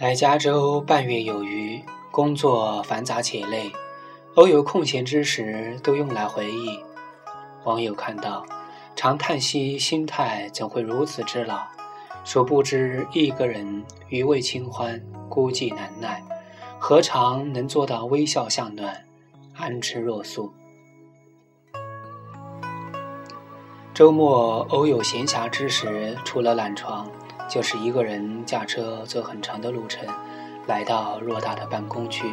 来加州半月有余，工作繁杂且累，偶有空闲之时都用来回忆。网友看到，常叹息心态怎会如此之老？殊不知一个人余味清欢，孤寂难耐，何尝能做到微笑向暖，安之若素？周末偶有闲暇之时，除了懒床。就是一个人驾车走很长的路程，来到偌大的办公区，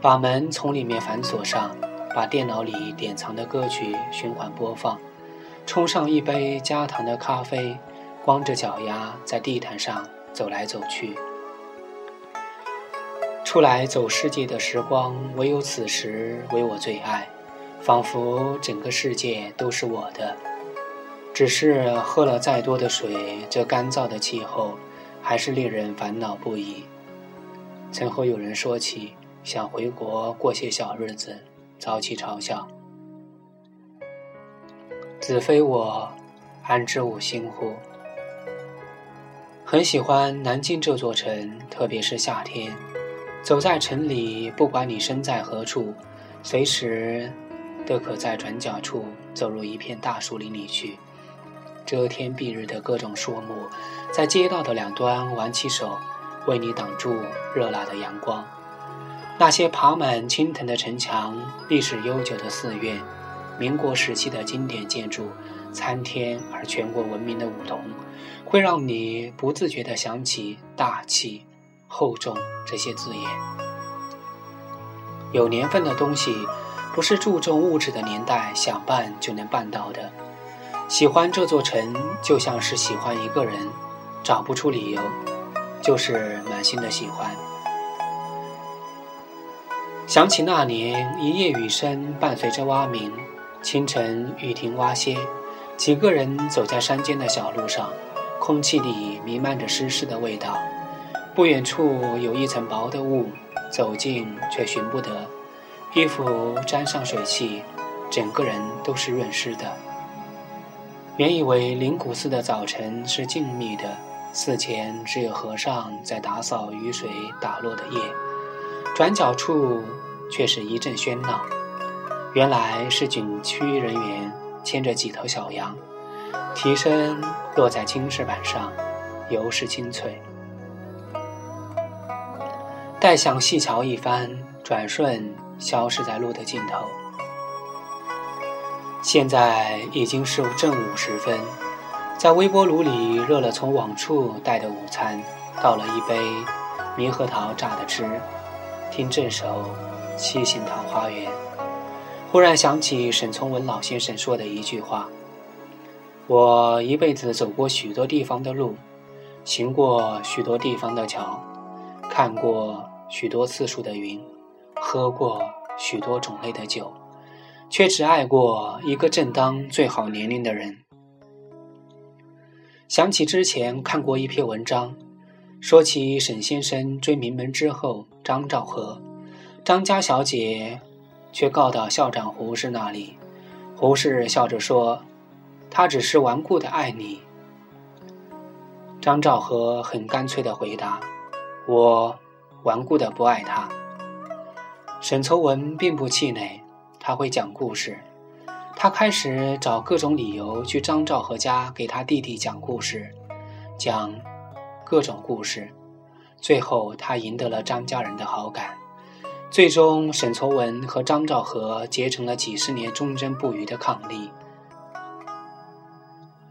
把门从里面反锁上，把电脑里典藏的歌曲循环播放，冲上一杯加糖的咖啡，光着脚丫在地毯上走来走去。出来走世界的时光，唯有此时为我最爱，仿佛整个世界都是我的。只是喝了再多的水，这干燥的气候还是令人烦恼不已。曾和有人说起想回国过些小日子，遭其嘲笑。子非我，安知吾心乎？很喜欢南京这座城，特别是夏天，走在城里，不管你身在何处，随时都可在转角处走入一片大树林里去。遮天蔽日的各种树木，在街道的两端挽起手，为你挡住热辣的阳光。那些爬满青藤的城墙、历史悠久的寺院、民国时期的经典建筑、参天而全国闻名的梧桐，会让你不自觉地想起大气、厚重这些字眼。有年份的东西，不是注重物质的年代想办就能办到的。喜欢这座城，就像是喜欢一个人，找不出理由，就是满心的喜欢。想起那年一夜雨声伴随着蛙鸣，清晨雨停蛙歇，几个人走在山间的小路上，空气里弥漫着湿湿的味道。不远处有一层薄的雾，走近却寻不得，衣服沾上水汽，整个人都是润湿的。原以为灵谷寺的早晨是静谧的，寺前只有和尚在打扫雨水打落的叶，转角处却是一阵喧闹。原来是景区人员牵着几头小羊，蹄声落在青石板上，犹是清脆。待想细瞧一番，转瞬消失在路的尽头。现在已经是正午时分，在微波炉里热了从往处带的午餐，倒了一杯猕猴桃榨的汁，听这首《七星桃花源》，忽然想起沈从文老先生说的一句话：“我一辈子走过许多地方的路，行过许多地方的桥，看过许多次数的云，喝过许多种类的酒。”却只爱过一个正当最好年龄的人。想起之前看过一篇文章，说起沈先生追名门之后张兆和，张家小姐却告到校长胡适那里，胡适笑着说：“他只是顽固的爱你。”张兆和很干脆的回答：“我顽固的不爱他。”沈从文并不气馁。他会讲故事，他开始找各种理由去张兆和家给他弟弟讲故事，讲各种故事，最后他赢得了张家人的好感。最终，沈从文和张兆和结成了几十年忠贞不渝的伉俪。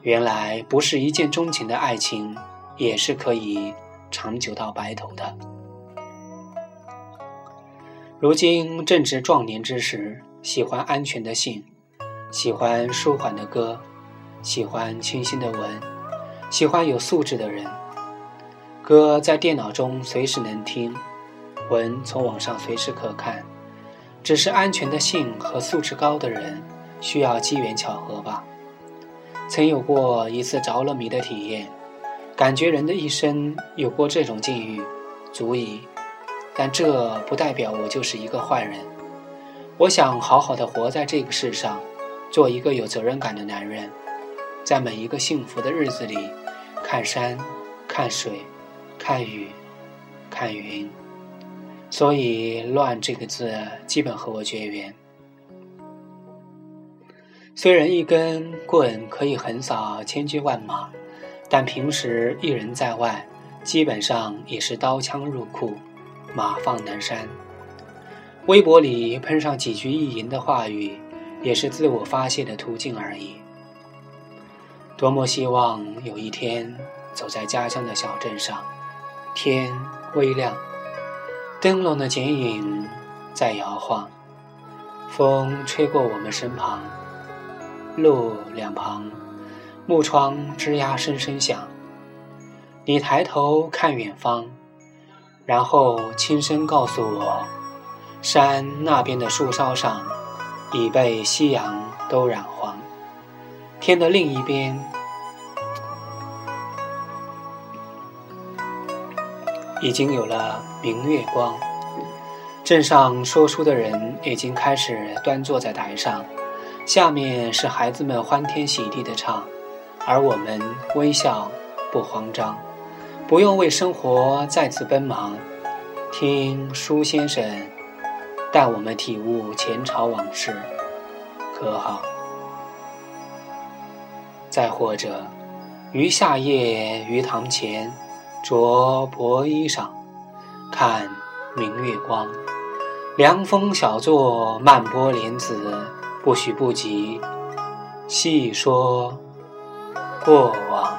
原来，不是一见钟情的爱情，也是可以长久到白头的。如今正值壮年之时。喜欢安全的信，喜欢舒缓的歌，喜欢清新的文，喜欢有素质的人。歌在电脑中随时能听，文从网上随时可看。只是安全的信和素质高的人，需要机缘巧合吧。曾有过一次着了迷的体验，感觉人的一生有过这种境遇，足矣。但这不代表我就是一个坏人。我想好好的活在这个世上，做一个有责任感的男人，在每一个幸福的日子里，看山，看水，看雨，看云，所以“乱”这个字基本和我绝缘。虽然一根棍可以横扫千军万马，但平时一人在外，基本上也是刀枪入库，马放南山。微博里喷上几句意淫的话语，也是自我发泄的途径而已。多么希望有一天，走在家乡的小镇上，天微亮，灯笼的剪影在摇晃，风吹过我们身旁。路两旁，木窗吱呀声声响。你抬头看远方，然后轻声告诉我：山那边的树梢上已被夕阳都染黄。天的另一边，已经有了明月光。镇上说书的人已经开始端坐在台上。下面是孩子们欢天喜地的唱，而我们微笑不慌张，不用为生活再次奔忙，听舒先生待我们体悟前朝往事，可好？再或者于夏夜，于堂前，着薄衣裳，看明月光。凉风小坐，漫波莲子，不许不及。细说过往。